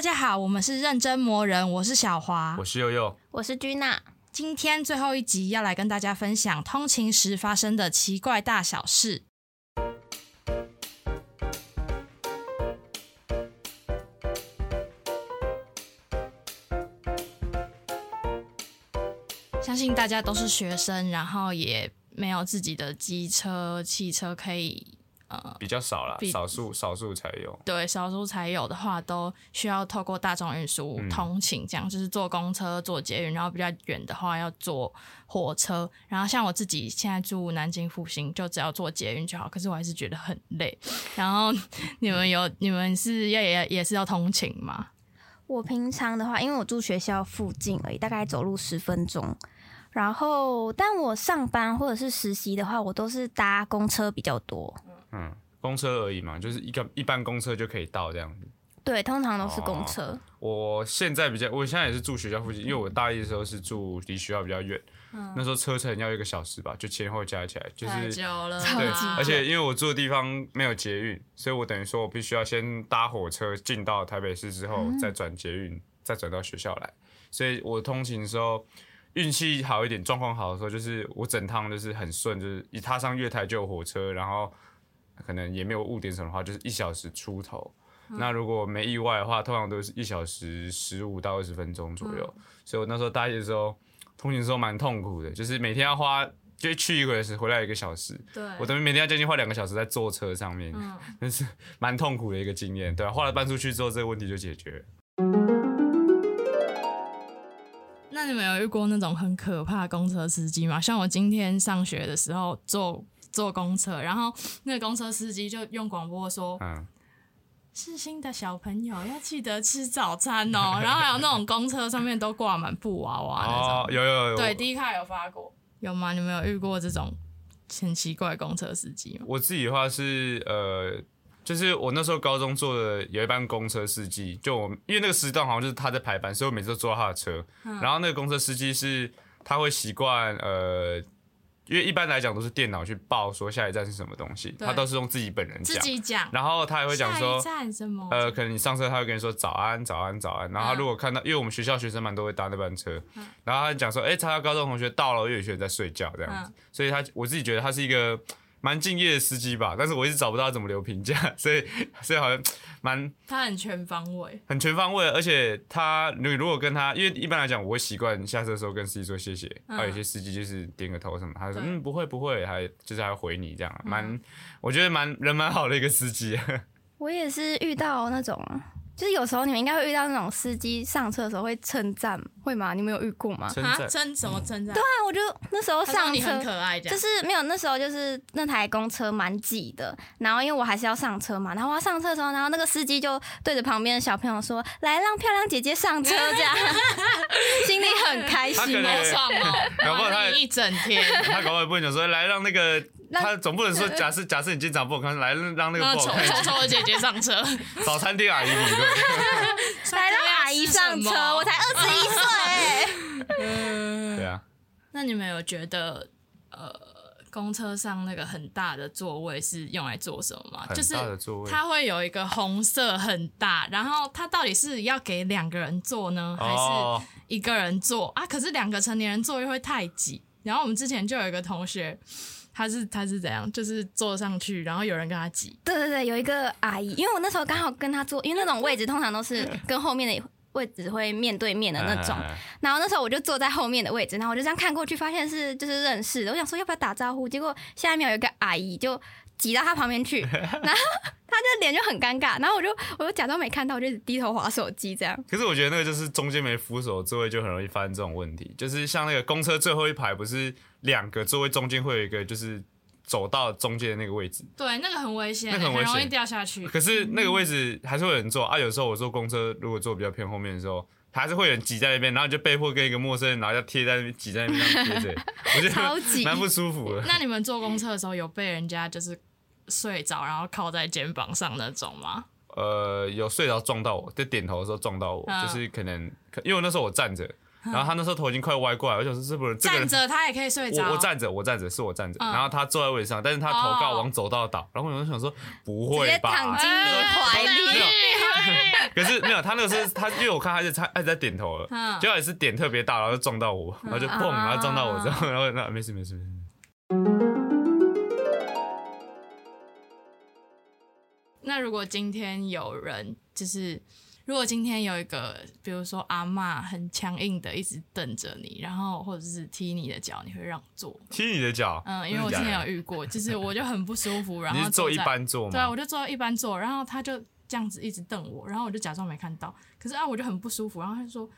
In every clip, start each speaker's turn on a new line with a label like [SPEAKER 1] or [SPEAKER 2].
[SPEAKER 1] 大家好，我们是认真磨人，我是小华，
[SPEAKER 2] 我是悠悠，
[SPEAKER 3] 我是君娜。
[SPEAKER 1] 今天最后一集要来跟大家分享通勤时发生的奇怪大小事。相信大家都是学生，然后也没有自己的机车、汽车可以。
[SPEAKER 2] 呃，比较少了，少数少数才有。
[SPEAKER 1] 对，少数才有的话，都需要透过大众运输通勤，这样就是坐公车、坐捷运，然后比较远的话要坐火车。然后像我自己现在住南京复兴，就只要坐捷运就好。可是我还是觉得很累。然后你们有你们是要也也是要通勤吗？
[SPEAKER 3] 我平常的话，因为我住学校附近而已，大概走路十分钟。然后，但我上班或者是实习的话，我都是搭公车比较多。
[SPEAKER 2] 嗯，公车而已嘛，就是一个一般公车就可以到这样子。
[SPEAKER 3] 对，通常都是公车。
[SPEAKER 2] 我现在比较，我现在也是住学校附近，因为我大一的时候是住离学校比较远，嗯那时候车程要一个小时吧，就前后加起来就是
[SPEAKER 1] 太久了。
[SPEAKER 2] 对，而且因为我住的地方没有捷运，所以我等于说我必须要先搭火车进到台北市之后，再转捷运，再转到学校来。所以我通勤的时候运气好一点，状况好的时候，就是我整趟就是很顺，就是一踏上月台就有火车，然后。可能也没有误点什么的话，就是一小时出头。那如果没意外的话，通常都是一小时十五到二十分钟左右。所以我那时候大一的时候，通勤的时候蛮痛苦的，就是每天要花，就去一个小时，回来一个小时。
[SPEAKER 1] 对，
[SPEAKER 2] 我等于每天要将近花两个小时在坐车上面，那是蛮痛苦的一个经验。对，后来搬出去之后，这个问题就解决。
[SPEAKER 1] 那你们有遇过那种很可怕公车司机吗？像我今天上学的时候坐。坐公车，然后那个公车司机就用广播说：“嗯，是新的小朋友要记得吃早餐哦。”然后还有那种公车上面都挂满布娃娃那种，
[SPEAKER 2] 有有有，
[SPEAKER 1] 对，第一卡有发过，有吗？你们有遇过这种很奇怪公车司机吗？
[SPEAKER 2] 我自己的话是呃，就是我那时候高中坐的有一班公车司机，就我因为那个时段好像就是他在排班，所以我每次都坐他的车。然后那个公车司机是他会习惯呃。因为一般来讲都是电脑去报说下一站是什么东西，他都是用自己本人讲，
[SPEAKER 1] 自己讲，
[SPEAKER 2] 然后他也会讲说
[SPEAKER 1] 下一站什么，
[SPEAKER 2] 呃，可能你上车他会跟你说早安早安早安，然后他如果看到，因为我们学校学生蛮多会搭那班车，然后他讲说，哎，他的高中同学到了，又有学生在睡觉这样子，所以他我自己觉得他是一个。蛮敬业的司机吧，但是我一直找不到怎么留评价，所以所以好像蛮
[SPEAKER 1] 他很全方位，
[SPEAKER 2] 很全方位，而且他你如果跟他，因为一般来讲我会习惯下车的时候跟司机说谢谢，还有些司机就是点个头什么，他说嗯不会不会，还就是还回你这样，蛮我觉得蛮人蛮好的一个司机。
[SPEAKER 3] 我也是遇到那种。就是有时候你们应该会遇到那种司机上车的时候会称赞，会吗？你们有遇过吗？
[SPEAKER 2] 称
[SPEAKER 1] 称什么称赞？
[SPEAKER 3] 对啊，我就那时候上车
[SPEAKER 1] 很可爱，
[SPEAKER 3] 就是没有那时候就是那台公车蛮挤的，然后因为我还是要上车嘛，然后我要上车的时候，然后那个司机就对着旁边的小朋友说：“来让漂亮姐姐上车。”这样 心里很开心，
[SPEAKER 1] 好爽哦！
[SPEAKER 2] 搞不好他
[SPEAKER 1] 一整天，
[SPEAKER 2] 他搞不好不会讲说：“来让那个。”他总不能说，假设假设你今天长不好看，来让那个不好看
[SPEAKER 1] 丑丑的姐姐上车，
[SPEAKER 2] 早餐店阿姨理论，
[SPEAKER 3] 来让阿姨上车，我才二十一岁。
[SPEAKER 2] 对啊。
[SPEAKER 1] 那你们有觉得，呃，公车上那个很大的座位是用来做什么吗？就是它会有一个红色很大，然后它到底是要给两个人坐呢，还是一个人坐啊？可是两个成年人座又会太挤。然后我们之前就有一个同学。他是他是怎样？就是坐上去，然后有人跟他挤。
[SPEAKER 3] 对对对，有一个阿姨，因为我那时候刚好跟他坐，因为那种位置通常都是跟后面的位置会面对面的那种。然后那时候我就坐在后面的位置，然后我就这样看过去，发现是就是认识的。我想说要不要打招呼，结果下一秒有一个阿姨就挤到他旁边去，然后他就脸就很尴尬。然后我就我就假装没看到，我就低头划手机这样。
[SPEAKER 2] 可是我觉得那个就是中间没扶手座位，就很容易发生这种问题。就是像那个公车最后一排不是。两个座位中间会有一个，就是走到中间的那个位置。
[SPEAKER 1] 对，那个很危险，
[SPEAKER 2] 那很
[SPEAKER 1] 危险，容易掉下去。
[SPEAKER 2] 可是那个位置还是会有人坐啊。有时候我坐公车，如果坐比较偏后面的时候，还是会有人挤在那边，然后就被迫跟一个陌生人，然后要贴在那边，挤在那边贴着，我觉得蛮不舒服的。
[SPEAKER 1] 那你们坐公车的时候有被人家就是睡着，然后靠在肩膀上那种吗？
[SPEAKER 2] 呃，有睡着撞到我，在点头的时候撞到我，就是可能因为那时候我站着。然后他那时候头已经快歪过来，我想说这不能
[SPEAKER 1] 站着他也可以睡着。
[SPEAKER 2] 我我站着，我站着，是我站着。然后他坐在位置上，但是他头刚好往走道倒。然后我就想说不会吧？
[SPEAKER 3] 躺进你怀里。
[SPEAKER 2] 可是没有，他那个是他，因为我看他就他一直在点头了，结果也是点特别大，然后就撞到我，然后就砰，然后撞到我之后，然后那没事没事没事。
[SPEAKER 1] 那如果今天有人就是。如果今天有一个，比如说阿妈很强硬的一直瞪着你，然后或者是踢你的脚，你会让座？
[SPEAKER 2] 踢你的脚？
[SPEAKER 1] 嗯，因为我之前有遇过，就是我就很不舒服，然后
[SPEAKER 2] 坐一般坐吗？
[SPEAKER 1] 对啊，我就坐一般坐，然后他就这样子一直瞪我，然后我就假装没看到，可是啊，我就很不舒服，然后他就说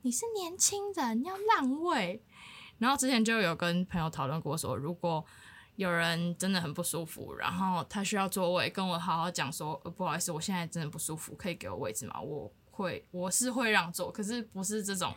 [SPEAKER 1] 你是年轻人要让位，然后之前就有跟朋友讨论过说，如果。有人真的很不舒服，然后他需要座位，跟我好好讲说，呃，不好意思，我现在真的不舒服，可以给我位置吗？我会，我是会让座，可是不是这种，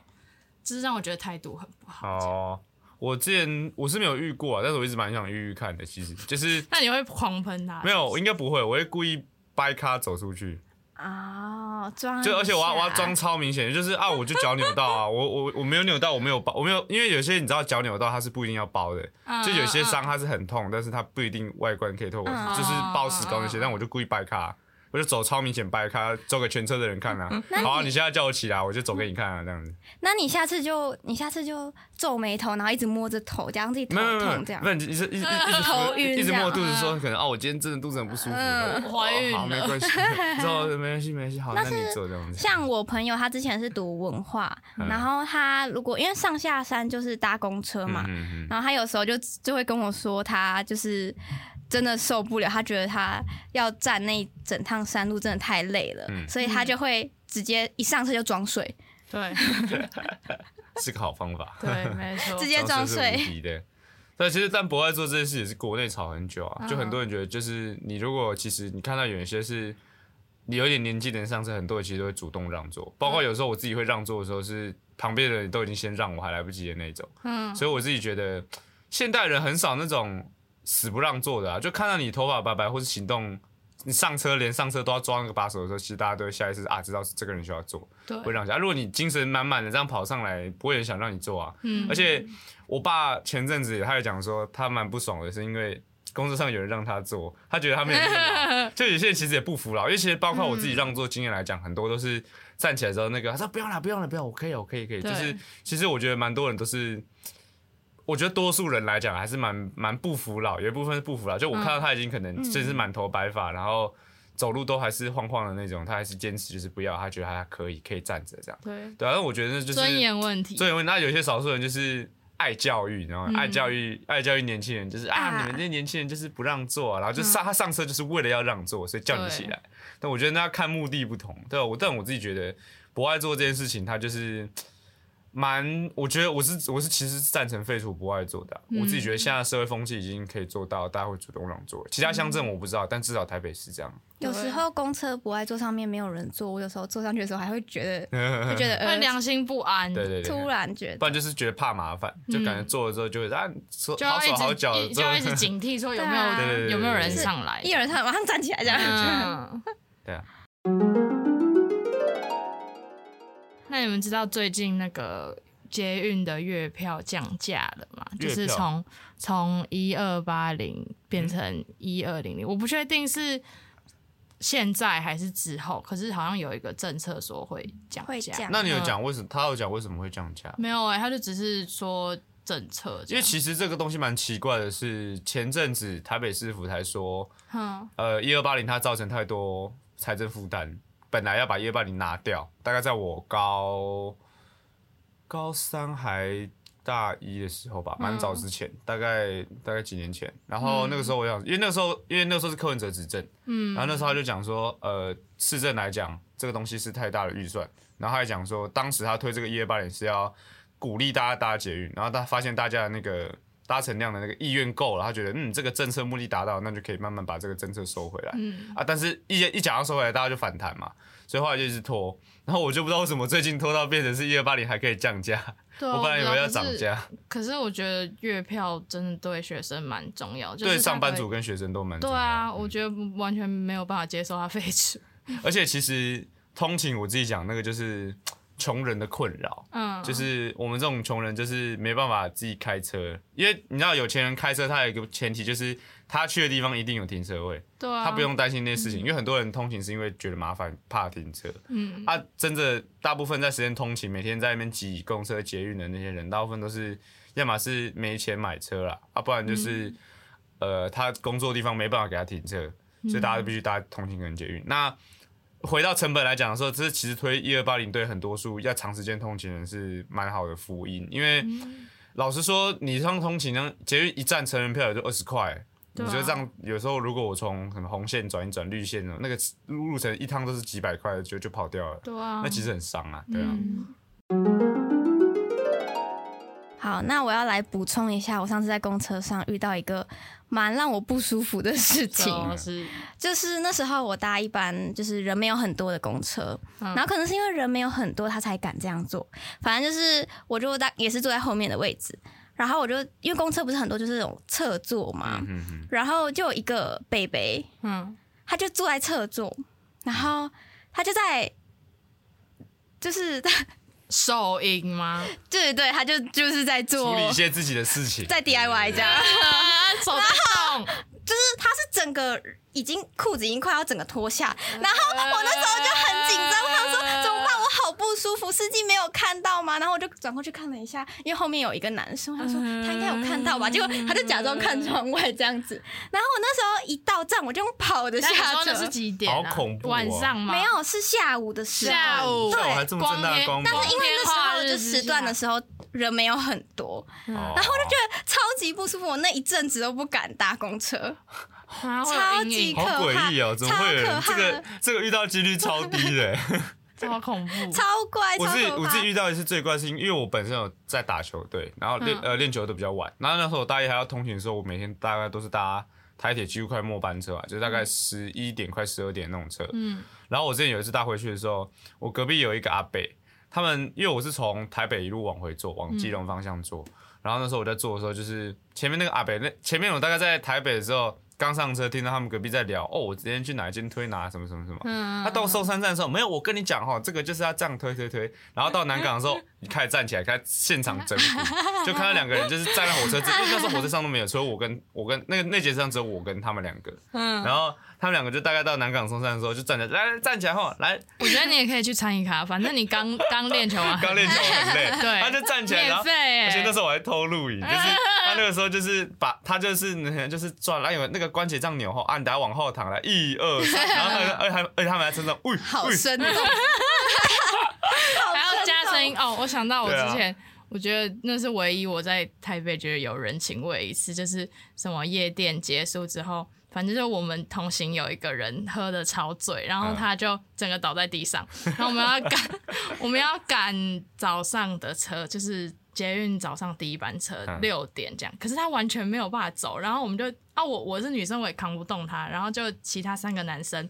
[SPEAKER 1] 就是让我觉得态度很不好。哦，
[SPEAKER 2] 我之前我是没有遇过，但是我一直蛮想遇遇看的，其实就是。
[SPEAKER 1] 那你会狂喷他？
[SPEAKER 2] 没有，应该不会，我会故意掰咖走出去。
[SPEAKER 3] 啊，装
[SPEAKER 2] 就而且我要我要装超明显，就是啊，我就脚扭到啊，我我我没有扭到，我没有包，我没有，因为有些你知道脚扭到它是不一定要包的，就有些伤它是很痛，但是它不一定外观可以透过，就是包石膏那些，但我就故意掰卡。我就走超明显掰开，走给全车的人看啊！好啊，你现在叫我起来，我就走给你看啊，这样子。
[SPEAKER 3] 那你下次就你下次就皱眉头，然后一直摸着头，假装自己头痛这样。
[SPEAKER 2] 不是，一直一直一直
[SPEAKER 3] 头晕，
[SPEAKER 2] 一直摸肚子，说可能哦，我今天真的肚子很不舒服。
[SPEAKER 1] 怀孕。
[SPEAKER 2] 好，没关系，走，没关系，没关系。好，那你做这样子。
[SPEAKER 3] 像我朋友，他之前是读文化，然后他如果因为上下山就是搭公车嘛，然后他有时候就就会跟我说，他就是。真的受不了，他觉得他要站那一整趟山路真的太累了，所以他就会直接一上车就装睡。
[SPEAKER 1] 对，
[SPEAKER 2] 是个好方法。
[SPEAKER 1] 对，没错，
[SPEAKER 3] 直接装睡。
[SPEAKER 2] 的。对，其实但博爱做这件事也是国内吵很久啊，就很多人觉得，就是你如果其实你看到有一些是你有点年纪的人上车，很多人其实都会主动让座，包括有时候我自己会让座的时候，是旁边的人都已经先让我，还来不及的那种。嗯，所以我自己觉得现代人很少那种。死不让座的啊，就看到你头发白白或是行动，你上车连上车都要抓那个把手的时候，其实大家都会下意识啊，知道是这个人需要坐，会让下。如果你精神满满的这样跑上来，不会想让你坐啊。嗯。而且我爸前阵子他也讲说，他蛮不爽的，是因为工作上有人让他坐，他觉得他没有 就有些人其实也不服老，因为其实包括我自己让座经验来讲，很多都是站起来之后那个他说不用了，不用了，不用，我可以，我可以，可以。就是其实我觉得蛮多人都是。我觉得多数人来讲还是蛮蛮不服老，有一部分是不服老。就我看到他已经可能真是满头白发，然后走路都还是晃晃的那种，他还是坚持就是不要，他觉得他可以可以站着这样。
[SPEAKER 1] 对
[SPEAKER 2] 对啊，那我觉得就是
[SPEAKER 1] 尊严问题。
[SPEAKER 2] 尊严问题。那有些少数人就是爱教育，然后爱教育爱教育年轻人，就是啊，你们这些年轻人就是不让座，然后就上他上车就是为了要让座，所以叫你起来。但我觉得那要看目的不同。对我但我自己觉得不爱做这件事情，他就是。蛮，我觉得我是我是其实赞成废除不爱做的。我自己觉得现在社会风气已经可以做到，大家会主动让座。其他乡镇我不知道，但至少台北是这样。
[SPEAKER 3] 有时候公车不爱坐上面没有人坐，我有时候坐上去的时候还会觉得，会觉得
[SPEAKER 1] 会良心不安。
[SPEAKER 2] 对对对，
[SPEAKER 3] 突然觉得，
[SPEAKER 2] 不然就是觉得怕麻烦，就感觉坐了之后就会啊，好手好脚，
[SPEAKER 1] 就要 一直警惕说有没有有没有人上来，
[SPEAKER 3] 一有人上来马上站起来这样。
[SPEAKER 2] 对啊。
[SPEAKER 1] 那你们知道最近那个捷运的月票降价了吗？就是从从一二八零变成一二零零，我不确定是现在还是之后，可是好像有一个政策说会降价。
[SPEAKER 2] 那你有讲为什么？他有讲为什么会降价？
[SPEAKER 1] 没有哎，他就只是说政策。
[SPEAKER 2] 因为其实这个东西蛮奇怪的，是前阵子台北市府才说，呃，一二八零它造成太多财政负担。本来要把一二八零拿掉，大概在我高高三还大一的时候吧，蛮早之前，大概大概几年前。然后那个时候我想，因为那时候因为那时候是柯文哲执政，嗯，然后那时候他就讲说，呃，市政来讲这个东西是太大的预算，然后他还讲说，当时他推这个一二八零是要鼓励大家搭捷运，然后他发现大家的那个。搭乘量的那个意愿够了，他觉得嗯，这个政策目的达到，那就可以慢慢把这个政策收回来。嗯啊，但是一一讲要收回来，大家就反弹嘛，所以后来就一直拖。然后我就不知道为什么最近拖到变成是一二八零还可以降价，我本来以为要涨价。
[SPEAKER 1] 可是我觉得月票真的对学生蛮重要，
[SPEAKER 2] 对上班族跟学生都蛮重要。
[SPEAKER 1] 对啊，我觉得完全没有办法接受它废除。
[SPEAKER 2] 而且其实通勤我自己讲那个就是。穷人的困扰。嗯，就是我们这种穷人，就是没办法自己开车，因为你知道有钱人开车，他有一个前提就是他去的地方一定有停车位，
[SPEAKER 1] 对，
[SPEAKER 2] 他不用担心那些事情。因为很多人通勤是因为觉得麻烦，怕停车。嗯，啊，真的大部分在时间通勤，每天在那边挤公车、捷运的那些人，大部分都是要么是没钱买车啦，啊，不然就是呃，他工作地方没办法给他停车，所以大家都必须搭通勤跟捷运。那回到成本来讲的时候，这其实推一二八零对很多数要长时间通勤人是蛮好的福音，因为老实说，你上通勤呢，捷运一站成人票也就二十块，你觉得这样有时候如果我从什么红线转一转绿线呢，那个路程一趟都是几百块，就就跑掉了，
[SPEAKER 1] 对啊，
[SPEAKER 2] 那其实很伤啊，对啊。
[SPEAKER 3] 好，那我要来补充一下，我上次在公车上遇到一个蛮让我不舒服的事情，就是那时候我搭一班就是人没有很多的公车，然后可能是因为人没有很多，他才敢这样做。反正就是我就搭也是坐在后面的位置，然后我就因为公车不是很多就是那种侧座嘛，然后就有一个北北，嗯，他就坐在侧座，然后他就在就是在。
[SPEAKER 1] 手淫吗？
[SPEAKER 3] 对对，他就就是在做
[SPEAKER 2] 处理一些自己的事情，
[SPEAKER 3] 在 DIY 这样，
[SPEAKER 1] 手在动，
[SPEAKER 3] 就是他是整个已经裤子已经快要整个脱下，然后我那时候就很紧张，不舒服，司机没有看到吗？然后我就转过去看了一下，因为后面有一个男生，他说他应该有看到吧，结果他就假装看窗外这样子，然后我那时候一到站我就用跑的下车，
[SPEAKER 1] 是几点？
[SPEAKER 2] 好恐怖，
[SPEAKER 1] 晚上吗？
[SPEAKER 3] 没有，是下午的时候，
[SPEAKER 1] 下午
[SPEAKER 2] 对，光天，
[SPEAKER 3] 但是因为那时候就时段的时候人没有很多，然后我就觉得超级不舒服，我那一阵子都不敢搭公车。超级可怕，
[SPEAKER 2] 好诡异哦！怎么会有这个？这个遇到几率超低的，
[SPEAKER 1] 超恐怖，
[SPEAKER 3] 超怪。
[SPEAKER 2] 我自己我自己遇到一次最怪的事情，因为我本身有在打球队，然后练呃练球都比较晚。然后那时候我大一还要通勤的时候，我每天大概都是搭台铁几乎快末班车啊，就大概十一点快十二点那种车。嗯。然后我之前有一次搭回去的时候，我隔壁有一个阿伯，他们因为我是从台北一路往回坐，往基隆方向坐。然后那时候我在坐的时候，就是前面那个阿北，那前面我大概在台北的时候。刚上车，听到他们隔壁在聊，哦，我今天去哪一间推拿什么什么什么。他到寿山站的时候，没有，我跟你讲哈，这个就是要这样推推推。然后到南港的时候，你开始站起来，开始现场整蛊，就看到两个人就是站在火车，因为那时候火车上都没有，除了我跟我跟那个那节上只有我跟他们两个。嗯，然后。他们两个就大概到南港松山的时候，就站起来，来站起来后来。
[SPEAKER 1] 我觉得你也可以去参与卡，反正你刚刚练球啊，
[SPEAKER 2] 刚练球 很累。
[SPEAKER 1] 对，
[SPEAKER 2] 他就站起来，
[SPEAKER 1] 然后。
[SPEAKER 2] 而且那时候我还偷录影，就是他那个时候就是把他就是就是转，然后那个关节这样扭后，按，大家往后躺来，一二三，然后而还而且他们还真的，喂，
[SPEAKER 3] 好深哦，
[SPEAKER 1] 还要加声音 哦。我想到我之前，我觉得那是唯一我在台北觉得有人情味一次，就是什么夜店结束之后。反正就我们同行有一个人喝的超醉，然后他就整个倒在地上，然后我们要赶 我们要赶早上的车，就是捷运早上第一班车六点这样，可是他完全没有办法走，然后我们就啊我我是女生我也扛不动他，然后就其他三个男生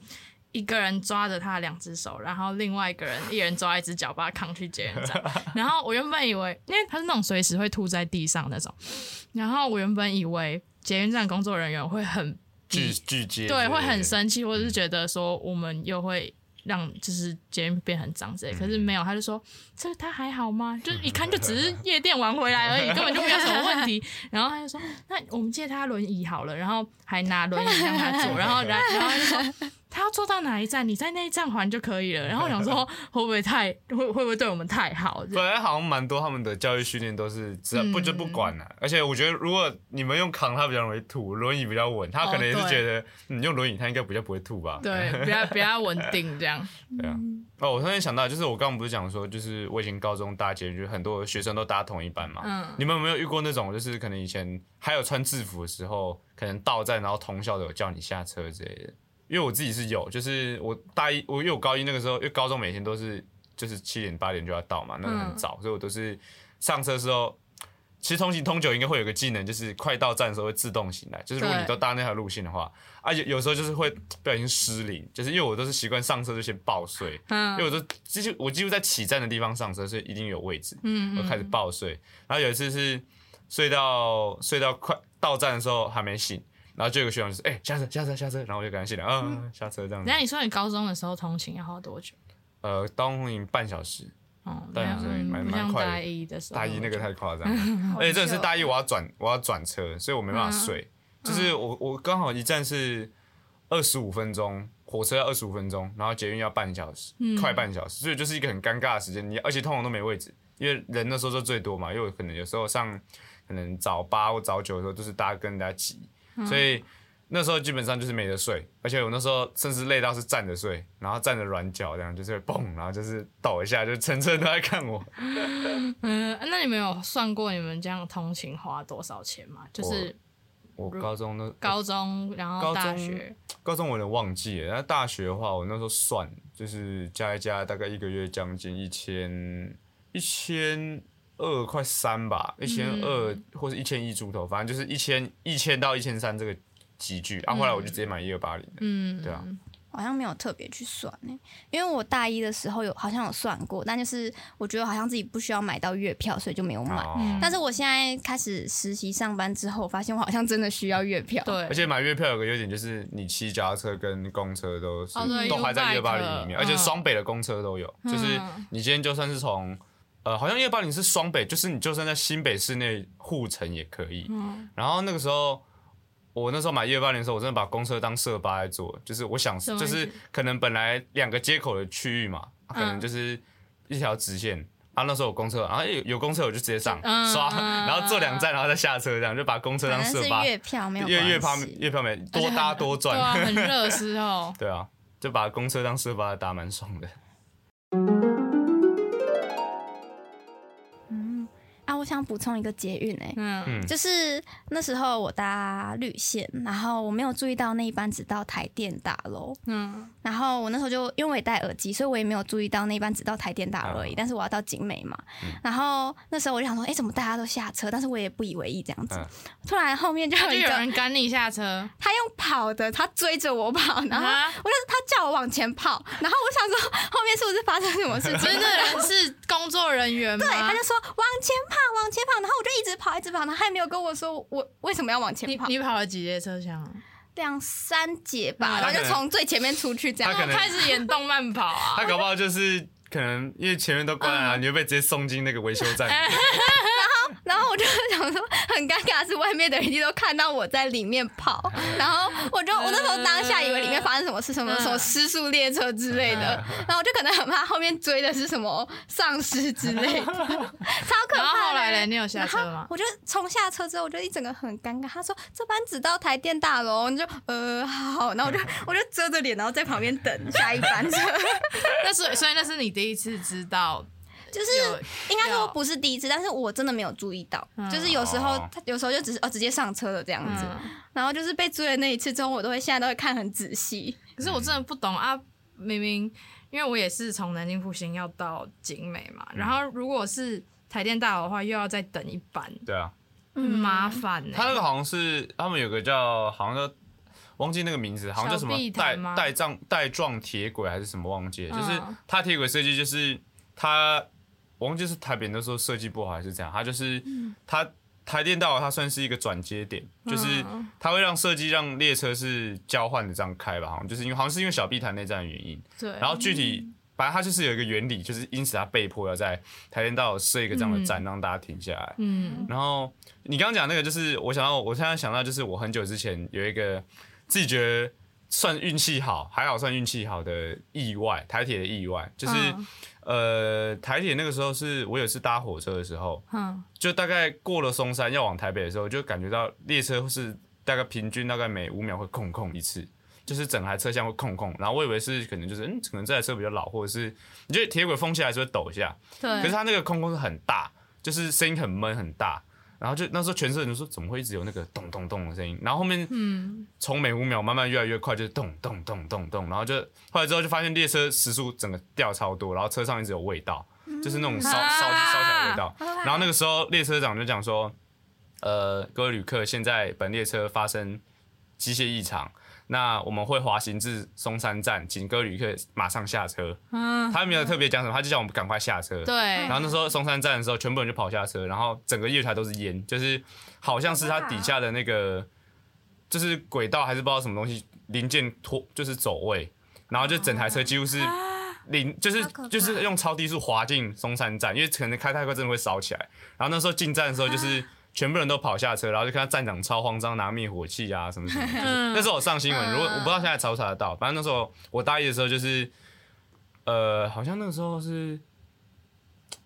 [SPEAKER 1] 一个人抓着他的两只手，然后另外一个人一人抓一只脚把他扛去捷运站，然后我原本以为因为他是那种随时会吐在地上那种，然后我原本以为捷运站工作人员会很。
[SPEAKER 2] 拒拒接，
[SPEAKER 1] 对，会很生气，或者是觉得说我们又会让就是捷运变很脏之类，可是没有，他就说这他还好吗？就 一看就只是夜店玩回来而已，根本就没有什么问题。然后他就说那我们借他轮椅好了，然后还拿轮椅让他坐，然后然然后就说。他要坐到哪一站？你在那一站还就可以了。然后我想说，会不会太会会不会对我们太好？
[SPEAKER 2] 本来好像蛮多他们的教育训练都是只不就不管了。而且我觉得，如果你们用扛，他比较容易吐；轮椅比较稳，他可能也是觉得你用轮椅，他应该比较不会吐吧？
[SPEAKER 1] 对，比较比较稳定这样。
[SPEAKER 2] 对啊。哦，我突然想到，就是我刚刚不是讲说，就是我以前高中搭捷运，就很多学生都搭同一班嘛。嗯。你们有没有遇过那种，就是可能以前还有穿制服的时候，可能到站然后同校的有叫你下车之类的？因为我自己是有，就是我大一，我因为我高一那个时候，因为高中每天都是就是七点八点就要到嘛，那个很早，所以我都是上车时候，其实通行通久应该会有个技能，就是快到站的时候会自动醒来，就是如果你都搭那条路线的话，而且有时候就是会不小心失灵，就是因为我都是习惯上车就先抱睡，因为我都几乎我几乎在起站的地方上车，所以一定有位置，我开始抱睡，然后有一次是睡到睡到快到站的时候还没醒。然后就有个学长就是，哎，下车，下车，下车，然后我就赶紧醒了，啊，下车这样子。
[SPEAKER 1] 那你说你高中的时候通勤要花多久？
[SPEAKER 2] 呃，通勤半小时。
[SPEAKER 1] 哦，
[SPEAKER 2] 大学生蛮蛮快的。
[SPEAKER 1] 大一的时候，
[SPEAKER 2] 大一那个太 夸张了，而且真的是大一我要转我要转车，所以我没办法睡。就是我我刚好一站是二十五分钟，火车要二十五分钟，然后捷运要半小时，快半小时，所以就是一个很尴尬的时间。你而且通常都没位置，因为人那时候就最多嘛，因为可能有时候上可能早八或早九的时候，都是大家跟人家挤，所以。那时候基本上就是没得睡，而且我那时候甚至累到是站着睡，然后站着软脚这样，就是蹦，然后就是抖一下，就全程都在看我。
[SPEAKER 1] 嗯，那你们有算过你们这样通勤花多少钱吗？就是
[SPEAKER 2] 我高中的
[SPEAKER 1] 高中，然后大学，
[SPEAKER 2] 高中我有点忘记了。那大学的话，我那时候算就是加一加，大概一个月将近一千一千二快三吧，一千二或者一千一出头，反正就是一千一千到一千三这个。几句啊，后后来我就直接买一二八零的，嗯，对啊，
[SPEAKER 3] 好像没有特别去算呢，因为我大一的时候有好像有算过，但就是我觉得好像自己不需要买到月票，所以就没有买。但是我现在开始实习上班之后，发现我好像真的需要月票。
[SPEAKER 1] 对，
[SPEAKER 2] 而且买月票有个优点就是你骑脚踏车跟公车都是都还在一二八零里面，而且双北的公车都有，就是你今天就算是从呃，好像一二八零是双北，就是你就算在新北市内护城也可以。嗯，然后那个时候。我那时候买一二八零的时候，我真的把公车当社巴来坐，就是我想，就是可能本来两个接口的区域嘛，可能就是一条直线啊。那时候有公车，然后有有公车我就直接上刷，然后坐两站，然后再下车，这样就把公车当社巴。
[SPEAKER 3] 月票没有
[SPEAKER 2] 月月票月票没多搭多赚，
[SPEAKER 1] 很热时候。
[SPEAKER 2] 对啊，就把公车当社巴搭蛮爽的。
[SPEAKER 3] 我想补充一个捷运诶，嗯，就是那时候我搭绿线，然后我没有注意到那一班只到台电大楼，嗯，然后我那时候就因为我也戴耳机，所以我也没有注意到那一班只到台电大楼而已。但是我要到景美嘛，然后那时候我就想说，哎，怎么大家都下车？但是我也不以为意这样子。突然后面就有
[SPEAKER 1] 有人赶你下车，
[SPEAKER 3] 他用跑的，他追着我跑，然后我就他叫我往前跑，然后我想说后面是不是发生什么事情？
[SPEAKER 1] 真的人是工作人员吗？
[SPEAKER 3] 对，他就说往前跑。往前跑，然后我就一直跑，一直跑，他还没有跟我说我为什么要往前跑。
[SPEAKER 1] 你跑了几节车厢？
[SPEAKER 3] 两三节吧，然后就从最前面出去，这样
[SPEAKER 1] 开始演动漫跑啊。
[SPEAKER 2] 他搞不好就是可能因为前面都关了，你会被直接送进那个维修站。
[SPEAKER 3] 然后我就想说，很尴尬，是外面的人都看到我在里面跑，然后我就我那时候当下以为里面发生什么事，什么什么失速列车之类的，然后我就可能很怕后面追的是什么丧尸之类的，超可怕。
[SPEAKER 1] 然后来嘞，你有下车吗？
[SPEAKER 3] 我就从下车之后，我就一整个很尴尬。他说这班只到台电大楼，你就呃好，然后我就 我就遮着脸，然后在旁边等下一班车。
[SPEAKER 1] 那是所以那是你第一次知道。
[SPEAKER 3] 就是应该说不是第一次，但是我真的没有注意到。就是有时候他有时候就只是哦直接上车了这样子，然后就是被追的那一次之后，我都会现在都会看很仔细。
[SPEAKER 1] 可是我真的不懂啊，明明因为我也是从南京复兴要到景美嘛，然后如果是台电大楼的话，又要再等一班。
[SPEAKER 2] 对啊，
[SPEAKER 1] 很麻烦。
[SPEAKER 2] 他那个好像是他们有个叫好像叫忘记那个名字，好像叫什么带带状带状铁轨还是什么忘记了，就是它铁轨设计就是它。我忘记是台北那时候设计不好还是怎样，它就是它台电道它算是一个转接点，就是它会让设计让列车是交换的这样开吧，好像就是因为好像是因为小碧潭内站的原因。
[SPEAKER 1] 对。
[SPEAKER 2] 然后具体反正它就是有一个原理，就是因此它被迫要在台电道设一个这样的站，让大家停下来。嗯。然后你刚刚讲那个，就是我想到，我现在想到就是我很久之前有一个自己觉得算运气好，还好算运气好的意外，台铁的意外，就是。呃，台铁那个时候是我有次搭火车的时候，嗯，就大概过了松山要往台北的时候，就感觉到列车是大概平均大概每五秒会空空一次，就是整台车厢会空空。然后我以为是可能就是嗯，可能这台车比较老，或者是你觉得铁轨封起来是会抖一下，
[SPEAKER 1] 对。
[SPEAKER 2] 可是它那个空空是很大，就是声音很闷很大。然后就那时候全车人都说怎么会一直有那个咚咚咚的声音？然后后面嗯从每五秒慢慢越来越快，就是咚咚咚咚咚。然后就后来之后就发现列车时速整个掉超多，然后车上一直有味道，就是那种烧烧烧起来的味道。然后那个时候列车长就讲说，呃，各位旅客，现在本列车发生机械异常。那我们会滑行至松山站，请各位旅客马上下车。嗯，他没有特别讲什么，他就叫我们赶快下车。
[SPEAKER 1] 对。
[SPEAKER 2] 然后那时候松山站的时候，全部人就跑下车，然后整个月台都是烟，就是好像是它底下的那个，就是轨道还是不知道什么东西零件脱，就是走位，然后就整台车几乎是零就是就是用超低速滑进松山站，因为可能开太快真的会烧起来。然后那时候进站的时候，就是全部人都跑下车，然后就看到站长超慌张，拿灭火器啊什么什么。那时候我上新闻，如果我不知道现在查不查得到，反正那时候我大一的时候就是，呃，好像那个时候是。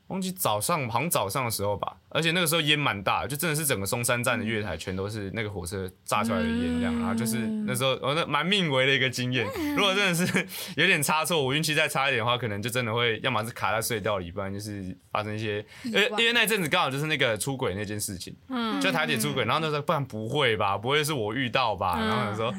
[SPEAKER 2] 忘记早上，好像早上的时候吧，而且那个时候烟蛮大，就真的是整个松山站的月台全都是那个火车炸出来的烟这样，然后就是那时候我那蛮命为的一个经验。如果真的是有点差错，我运气再差一点的话，可能就真的会要么是卡在隧道里，不然就是发生一些，因为因为那阵子刚好就是那个出轨那件事情，嗯，就台铁出轨，然后那时候不然不会吧，不会是我遇到吧？然后有时候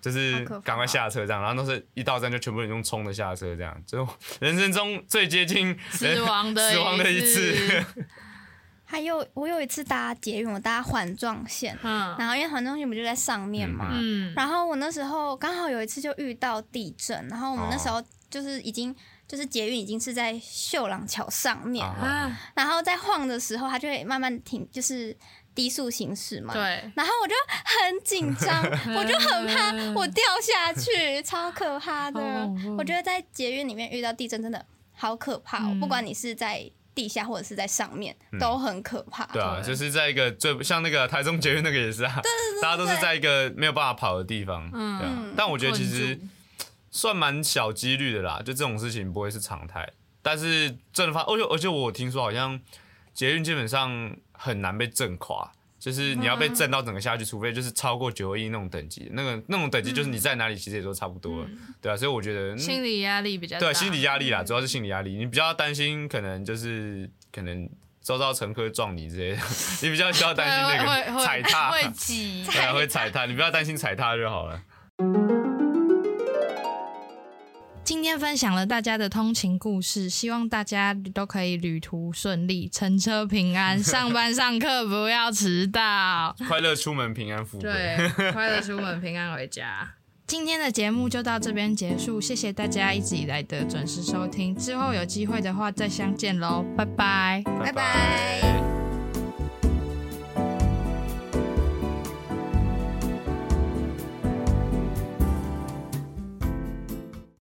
[SPEAKER 2] 就是赶快下车这样，然后都是一到站就全部人用冲的下车这样，就人生中最接近
[SPEAKER 1] 死亡的。
[SPEAKER 2] 死亡的一次，
[SPEAKER 3] 还有我有一次搭捷运，我搭环状线，嗯，然后因为环状线不就在上面嘛，嗯，然后我那时候刚好有一次就遇到地震，然后我们那时候就是已经就是捷运已经是在秀朗桥上面了，然后在晃的时候，它就会慢慢停，就是低速行驶嘛，
[SPEAKER 1] 对，
[SPEAKER 3] 然后我就很紧张，我就很怕我掉下去，超可怕的，我觉得在捷运里面遇到地震真的。好可怕！哦！不管你是在地下或者是在上面，都很可怕。
[SPEAKER 2] 对啊，就是在一个最像那个台中捷运那个也是啊，大家都是在一个没有办法跑的地方。嗯，但我觉得其实算蛮小几率的啦，就这种事情不会是常态。但是真的发，而且而且我听说好像捷运基本上很难被震垮。就是你要被震到整个下去，除非就是超过九二一那种等级，那个那种等级就是你在哪里其实也都差不多了，对啊，所以我觉得
[SPEAKER 1] 心理压力比较
[SPEAKER 2] 对心理压力啦，主要是心理压力，你比较担心可能就是可能周遭乘客撞你之类的，你比较需要担心那个 踩踏
[SPEAKER 1] 会挤，
[SPEAKER 2] 对，会踩踏，你不要担心踩踏就好了。
[SPEAKER 1] 今天分享了大家的通勤故事，希望大家都可以旅途顺利，乘车平安，上班上课不要迟到，
[SPEAKER 2] 快乐出门，平安富贵。
[SPEAKER 1] 对，快乐出门，平安回家。今天的节目就到这边结束，谢谢大家一直以来的准时收听，之后有机会的话再相见喽，拜拜，
[SPEAKER 3] 拜拜。